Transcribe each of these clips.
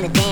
Yo, give me something dance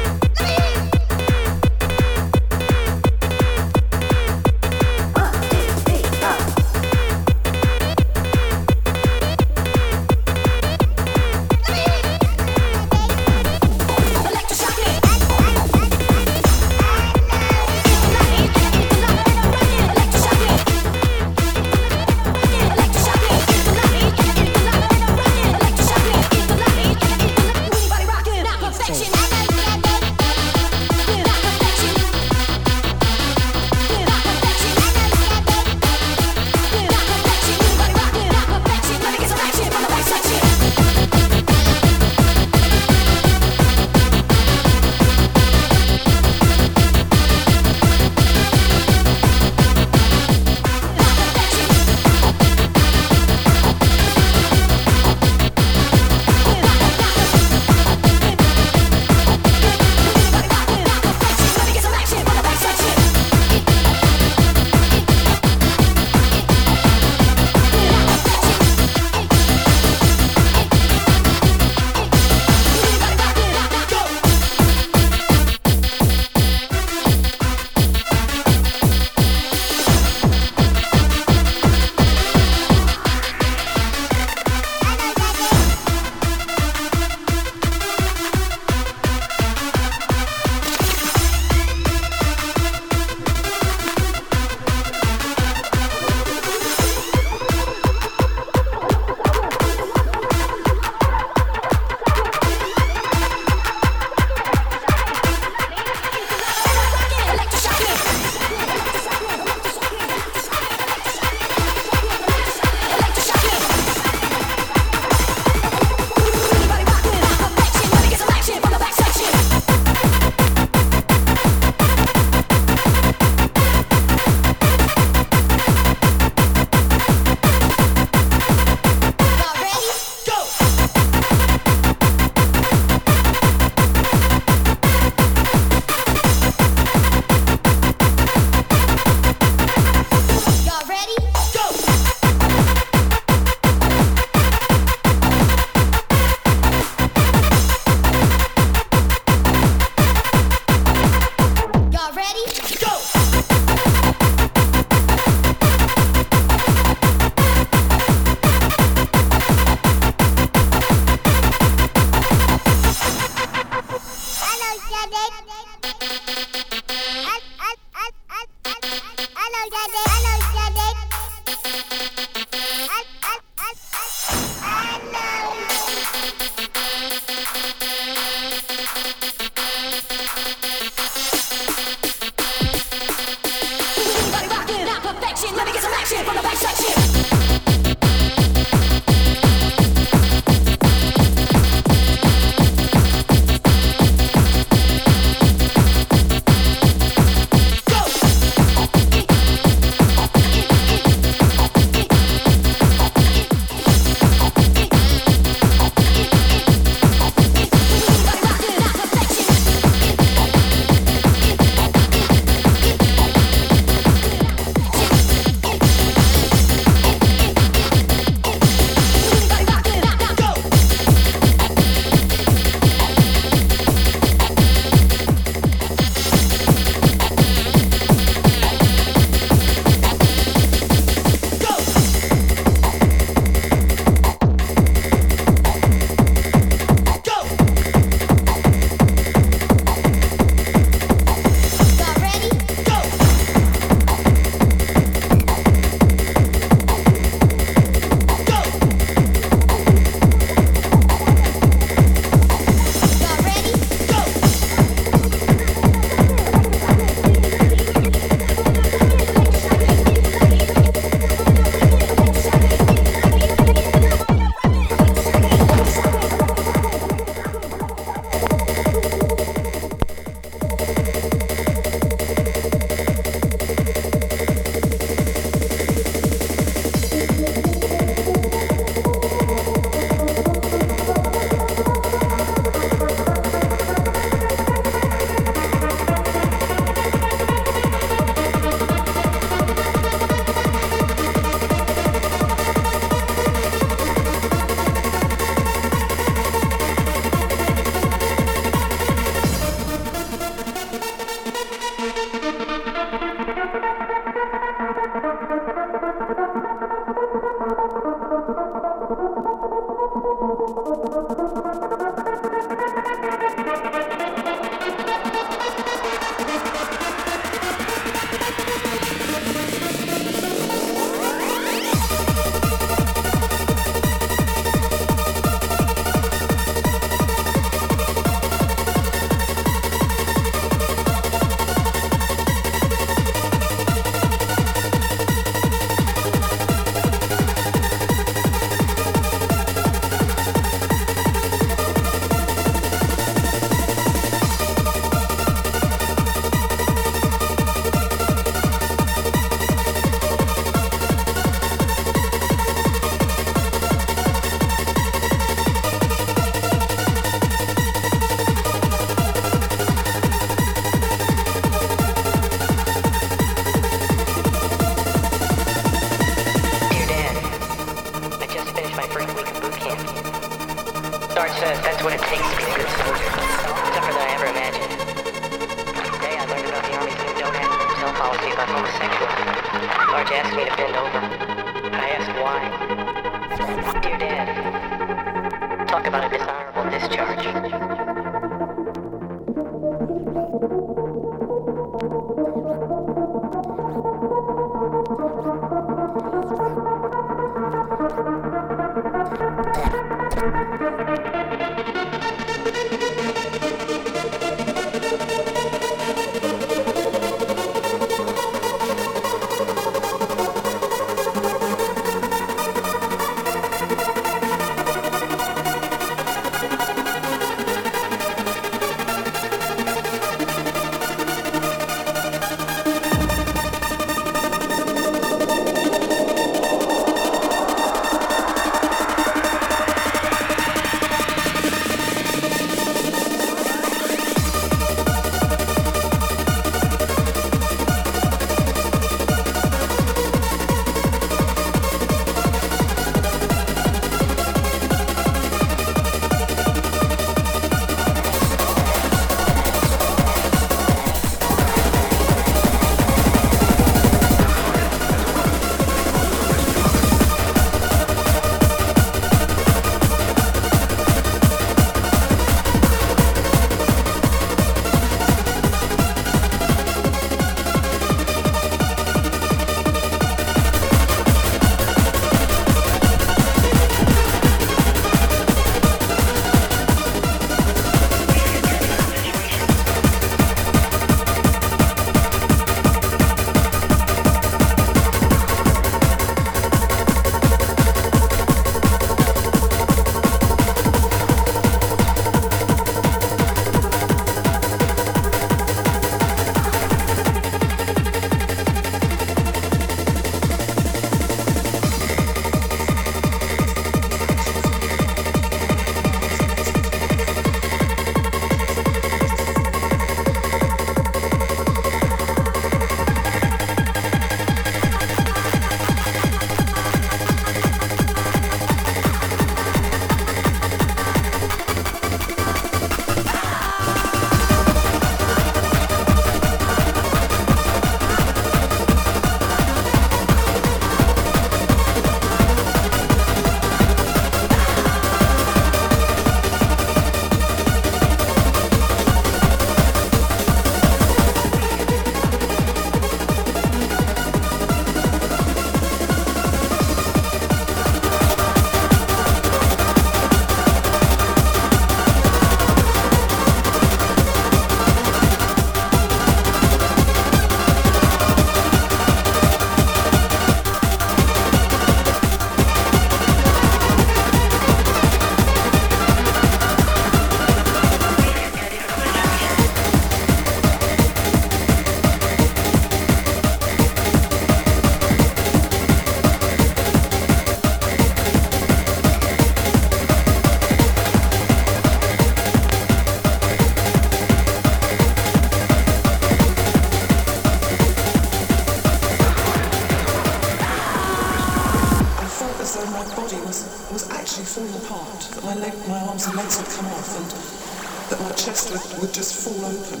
chocolate would just fall open.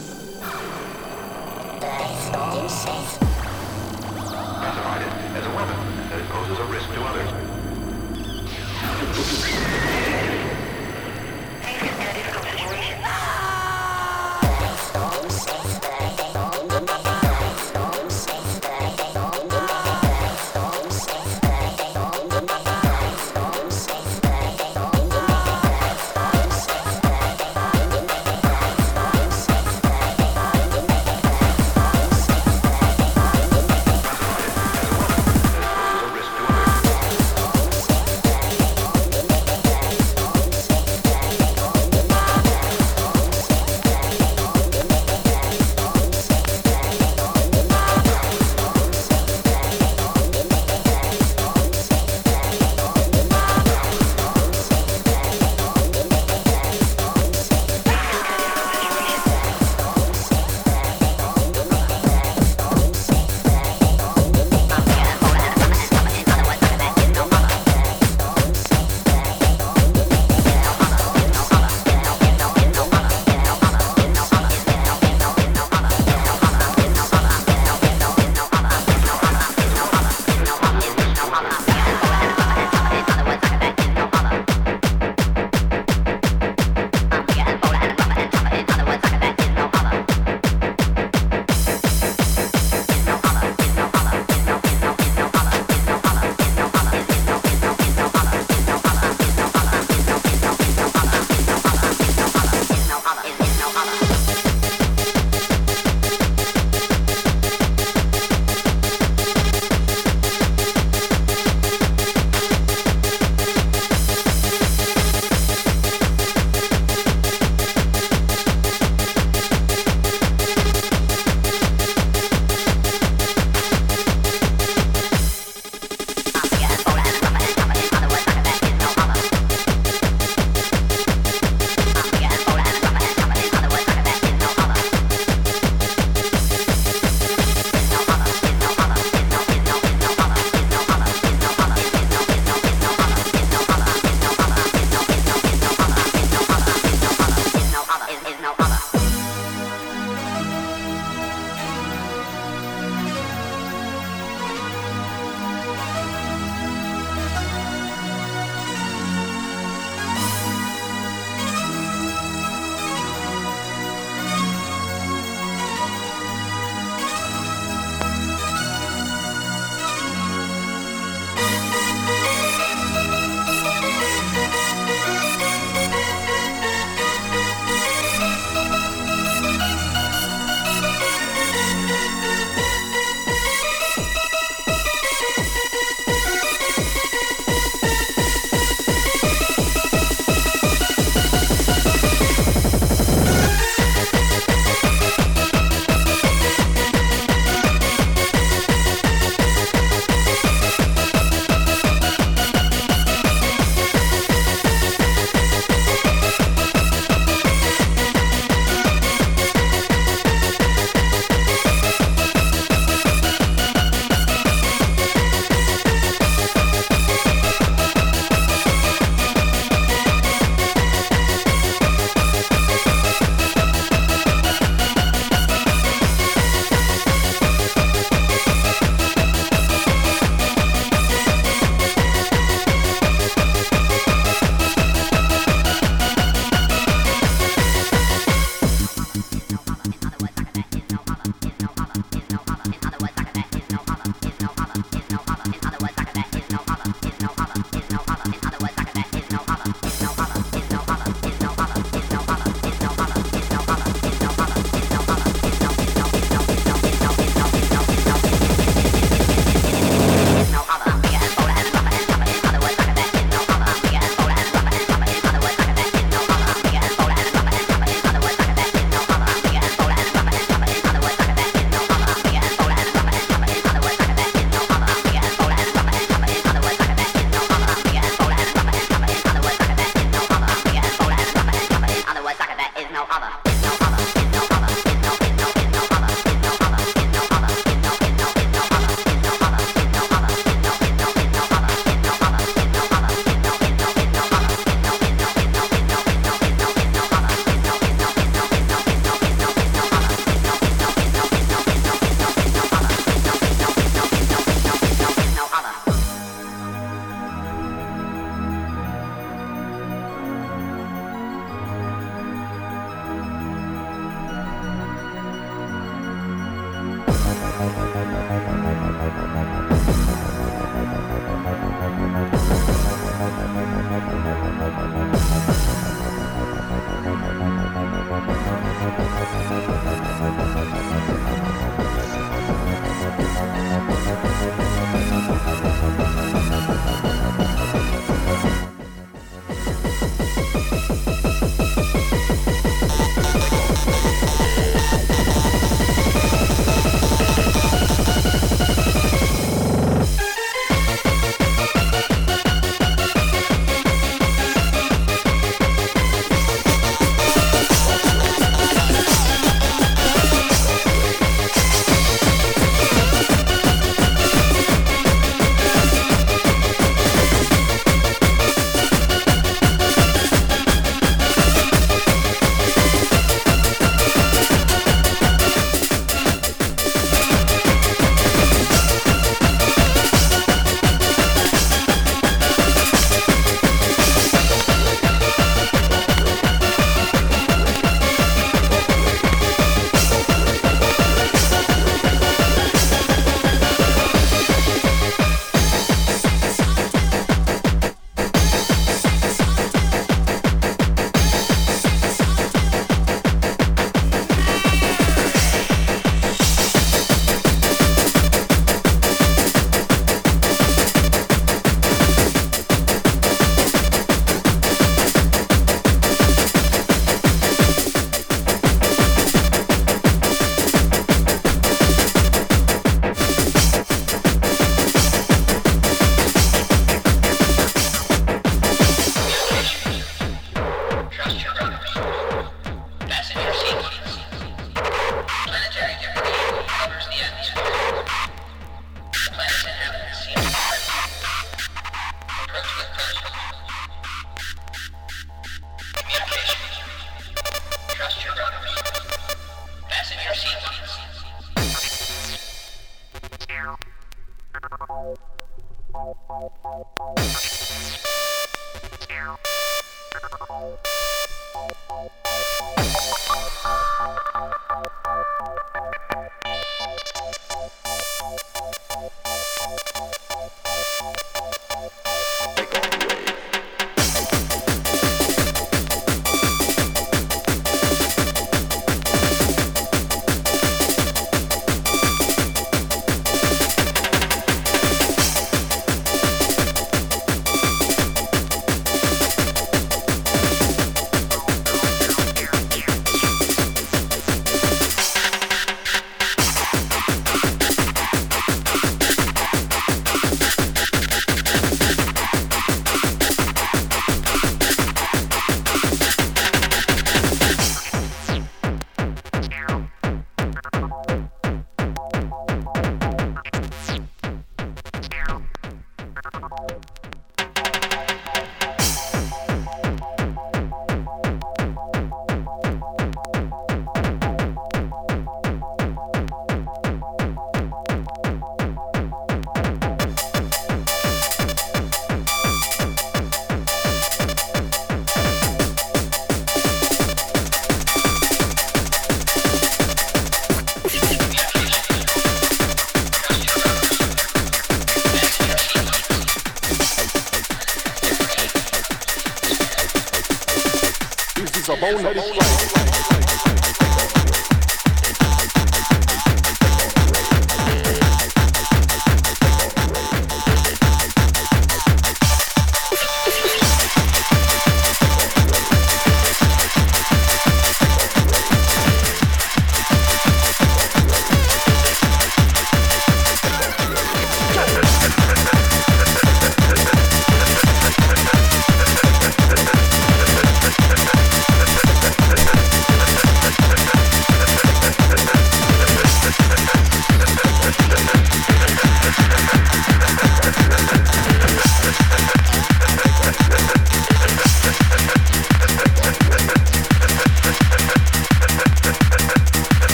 Safe. As a weapon that poses a risk to others.